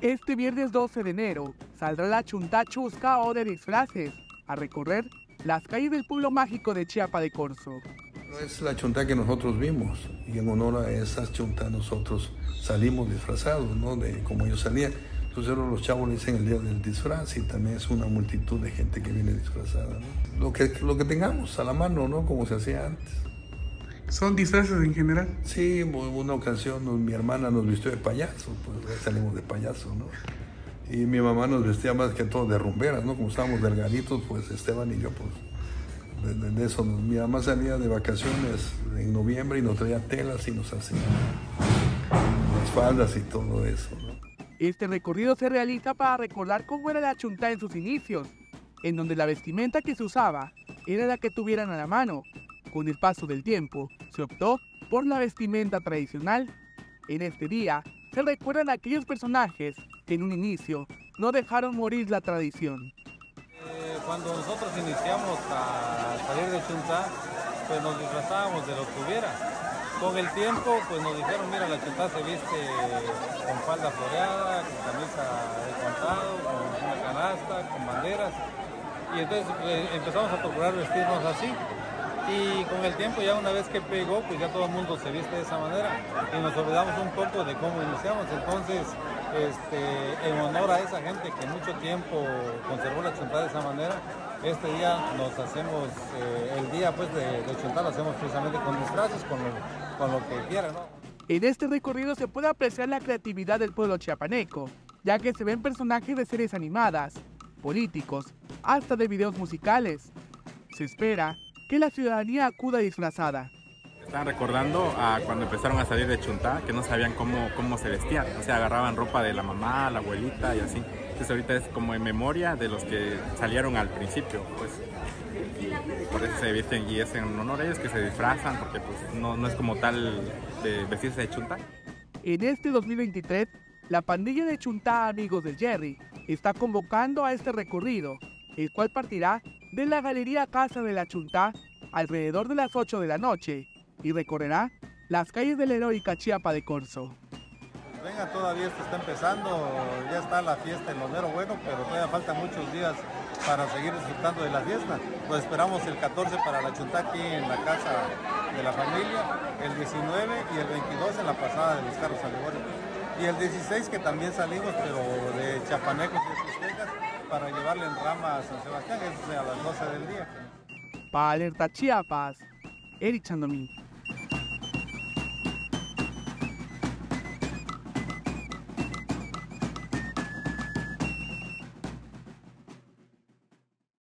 Este viernes 12 de enero saldrá la Chunta Chusca o de disfraces a recorrer las calles del pueblo mágico de Chiapa de Corzo. Es la chunta que nosotros vimos y en honor a esas chuntas nosotros salimos disfrazados, ¿no? De como yo salía. Entonces los chavos dicen el día del disfraz y también es una multitud de gente que viene disfrazada, ¿no? Lo que, lo que tengamos a la mano, ¿no? Como se hacía antes. ¿Son disfraces en general? Sí, una ocasión mi hermana nos vistió de payaso, pues salimos de payaso, ¿no? Y mi mamá nos vestía más que todo de rumberas, ¿no? Como estábamos delgaditos, pues Esteban y yo, pues de, eso. Mi mamá salía de vacaciones en noviembre y nos traía telas y nos hacía las faldas y todo eso, ¿no? Este recorrido se realiza para recordar cómo era la chunta en sus inicios, en donde la vestimenta que se usaba era la que tuvieran a la mano, con el paso del tiempo, se optó por la vestimenta tradicional. En este día, se recuerdan aquellos personajes que en un inicio no dejaron morir la tradición. Eh, cuando nosotros iniciamos a salir de Chunta, pues nos disfrazábamos de lo que hubiera. Con el tiempo, pues nos dijeron, mira, la Chunta se viste con falda floreada, con camisa de contado, con una canasta, con banderas. Y entonces pues, empezamos a procurar vestirnos así y con el tiempo ya una vez que pegó, pues ya todo el mundo se viste de esa manera y nos olvidamos un poco de cómo iniciamos. Entonces, este, en honor a esa gente que mucho tiempo conservó la chuntada de esa manera, este día nos hacemos, eh, el día pues de, de lo hacemos precisamente con disfraces, con con lo que quieran. ¿no? En este recorrido se puede apreciar la creatividad del pueblo chiapaneco, ya que se ven personajes de series animadas, políticos, hasta de videos musicales. Se espera que la ciudadanía acuda disfrazada. Están recordando a cuando empezaron a salir de Chuntá, que no sabían cómo, cómo se vestían. O sea, agarraban ropa de la mamá, la abuelita y así. Entonces ahorita es como en memoria de los que salieron al principio, pues. Y por eso se visten y es en honor a ellos que se disfrazan, porque pues no, no es como tal de vestirse de Chuntá. En este 2023, la pandilla de Chuntá Amigos del Jerry está convocando a este recorrido, el cual partirá de la Galería Casa de la Chuntá alrededor de las 8 de la noche y recorrerá las calles de la heroica Chiapa de Corzo. Venga, todavía esto está empezando, ya está la fiesta en lo mero bueno, pero todavía faltan muchos días para seguir disfrutando de la fiesta. Pues esperamos el 14 para la Chuntá aquí en la casa de la familia, el 19 y el 22 en la pasada de los carros alegóricos. Y el 16 que también salimos, pero de Chapanecos y Cisnegas, para llevarle en rama a San Sebastián, es a las 12 del día. Para Alerta Chiapas, Eric Chandomí.